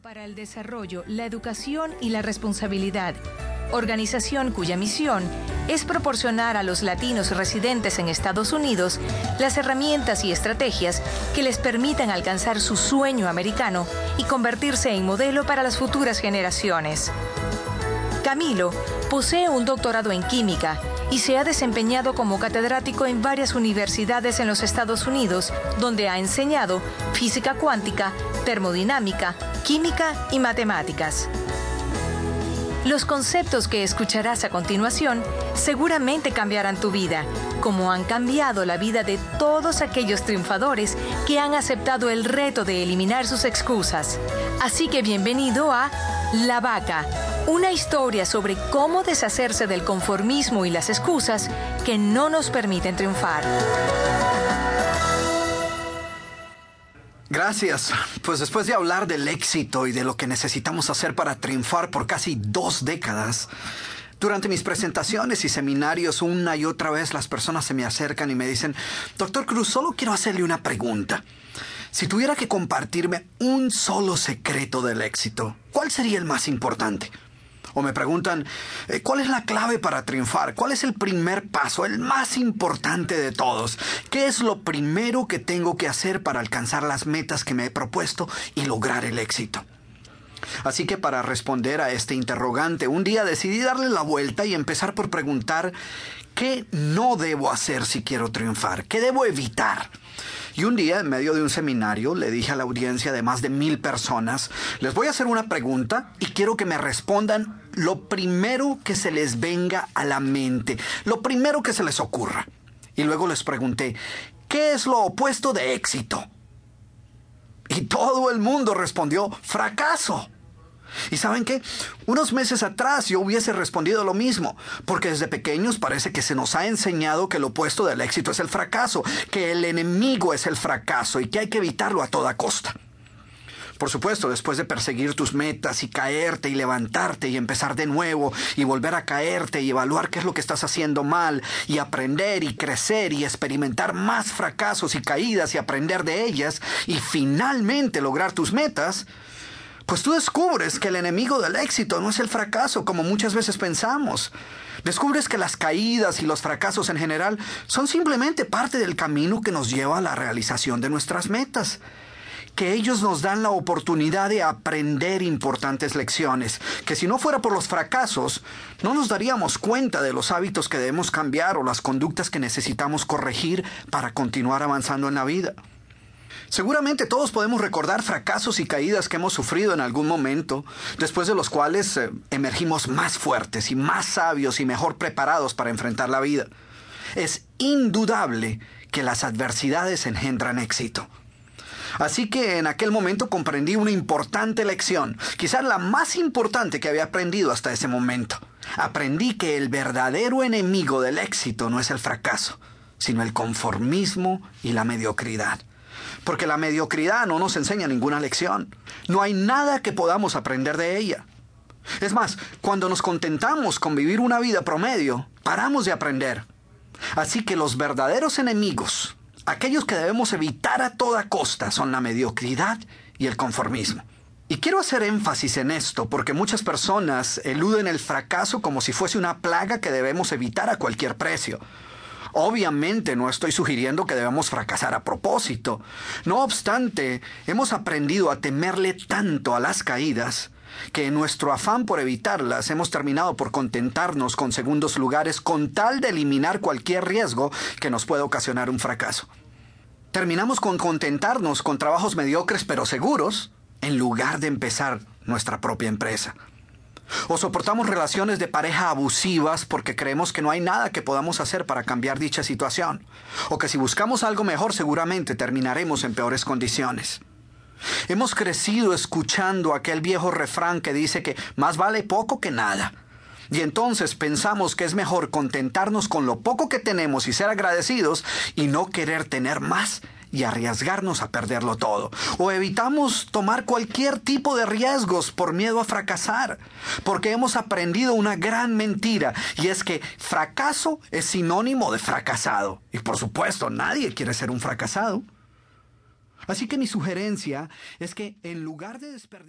para el desarrollo, la educación y la responsabilidad. Organización cuya misión es proporcionar a los latinos residentes en Estados Unidos las herramientas y estrategias que les permitan alcanzar su sueño americano y convertirse en modelo para las futuras generaciones. Camilo posee un doctorado en química y se ha desempeñado como catedrático en varias universidades en los Estados Unidos, donde ha enseñado física cuántica, termodinámica, química y matemáticas. Los conceptos que escucharás a continuación seguramente cambiarán tu vida, como han cambiado la vida de todos aquellos triunfadores que han aceptado el reto de eliminar sus excusas. Así que bienvenido a La Vaca, una historia sobre cómo deshacerse del conformismo y las excusas que no nos permiten triunfar. Gracias. Pues después de hablar del éxito y de lo que necesitamos hacer para triunfar por casi dos décadas, durante mis presentaciones y seminarios una y otra vez las personas se me acercan y me dicen, Doctor Cruz, solo quiero hacerle una pregunta. Si tuviera que compartirme un solo secreto del éxito, ¿cuál sería el más importante? O me preguntan, eh, ¿cuál es la clave para triunfar? ¿Cuál es el primer paso, el más importante de todos? ¿Qué es lo primero que tengo que hacer para alcanzar las metas que me he propuesto y lograr el éxito? Así que para responder a este interrogante, un día decidí darle la vuelta y empezar por preguntar qué no debo hacer si quiero triunfar, qué debo evitar. Y un día, en medio de un seminario, le dije a la audiencia de más de mil personas, les voy a hacer una pregunta y quiero que me respondan lo primero que se les venga a la mente, lo primero que se les ocurra. Y luego les pregunté, ¿qué es lo opuesto de éxito? Y todo el mundo respondió, fracaso. ¿Y saben qué? Unos meses atrás yo hubiese respondido lo mismo, porque desde pequeños parece que se nos ha enseñado que lo opuesto del éxito es el fracaso, que el enemigo es el fracaso y que hay que evitarlo a toda costa. Por supuesto, después de perseguir tus metas y caerte y levantarte y empezar de nuevo y volver a caerte y evaluar qué es lo que estás haciendo mal y aprender y crecer y experimentar más fracasos y caídas y aprender de ellas y finalmente lograr tus metas, pues tú descubres que el enemigo del éxito no es el fracaso como muchas veces pensamos. Descubres que las caídas y los fracasos en general son simplemente parte del camino que nos lleva a la realización de nuestras metas que ellos nos dan la oportunidad de aprender importantes lecciones, que si no fuera por los fracasos, no nos daríamos cuenta de los hábitos que debemos cambiar o las conductas que necesitamos corregir para continuar avanzando en la vida. Seguramente todos podemos recordar fracasos y caídas que hemos sufrido en algún momento, después de los cuales eh, emergimos más fuertes y más sabios y mejor preparados para enfrentar la vida. Es indudable que las adversidades engendran éxito. Así que en aquel momento comprendí una importante lección, quizás la más importante que había aprendido hasta ese momento. Aprendí que el verdadero enemigo del éxito no es el fracaso, sino el conformismo y la mediocridad porque la mediocridad no nos enseña ninguna lección. No hay nada que podamos aprender de ella. Es más, cuando nos contentamos con vivir una vida promedio, paramos de aprender. Así que los verdaderos enemigos, aquellos que debemos evitar a toda costa, son la mediocridad y el conformismo. Y quiero hacer énfasis en esto porque muchas personas eluden el fracaso como si fuese una plaga que debemos evitar a cualquier precio. Obviamente no estoy sugiriendo que debamos fracasar a propósito. No obstante, hemos aprendido a temerle tanto a las caídas que en nuestro afán por evitarlas hemos terminado por contentarnos con segundos lugares con tal de eliminar cualquier riesgo que nos pueda ocasionar un fracaso. Terminamos con contentarnos con trabajos mediocres pero seguros en lugar de empezar nuestra propia empresa. O soportamos relaciones de pareja abusivas porque creemos que no hay nada que podamos hacer para cambiar dicha situación. O que si buscamos algo mejor seguramente terminaremos en peores condiciones. Hemos crecido escuchando aquel viejo refrán que dice que más vale poco que nada. Y entonces pensamos que es mejor contentarnos con lo poco que tenemos y ser agradecidos y no querer tener más y arriesgarnos a perderlo todo. O evitamos tomar cualquier tipo de riesgos por miedo a fracasar, porque hemos aprendido una gran mentira y es que fracaso es sinónimo de fracasado. Y por supuesto, nadie quiere ser un fracasado. Así que mi sugerencia es que en lugar de desperdiciar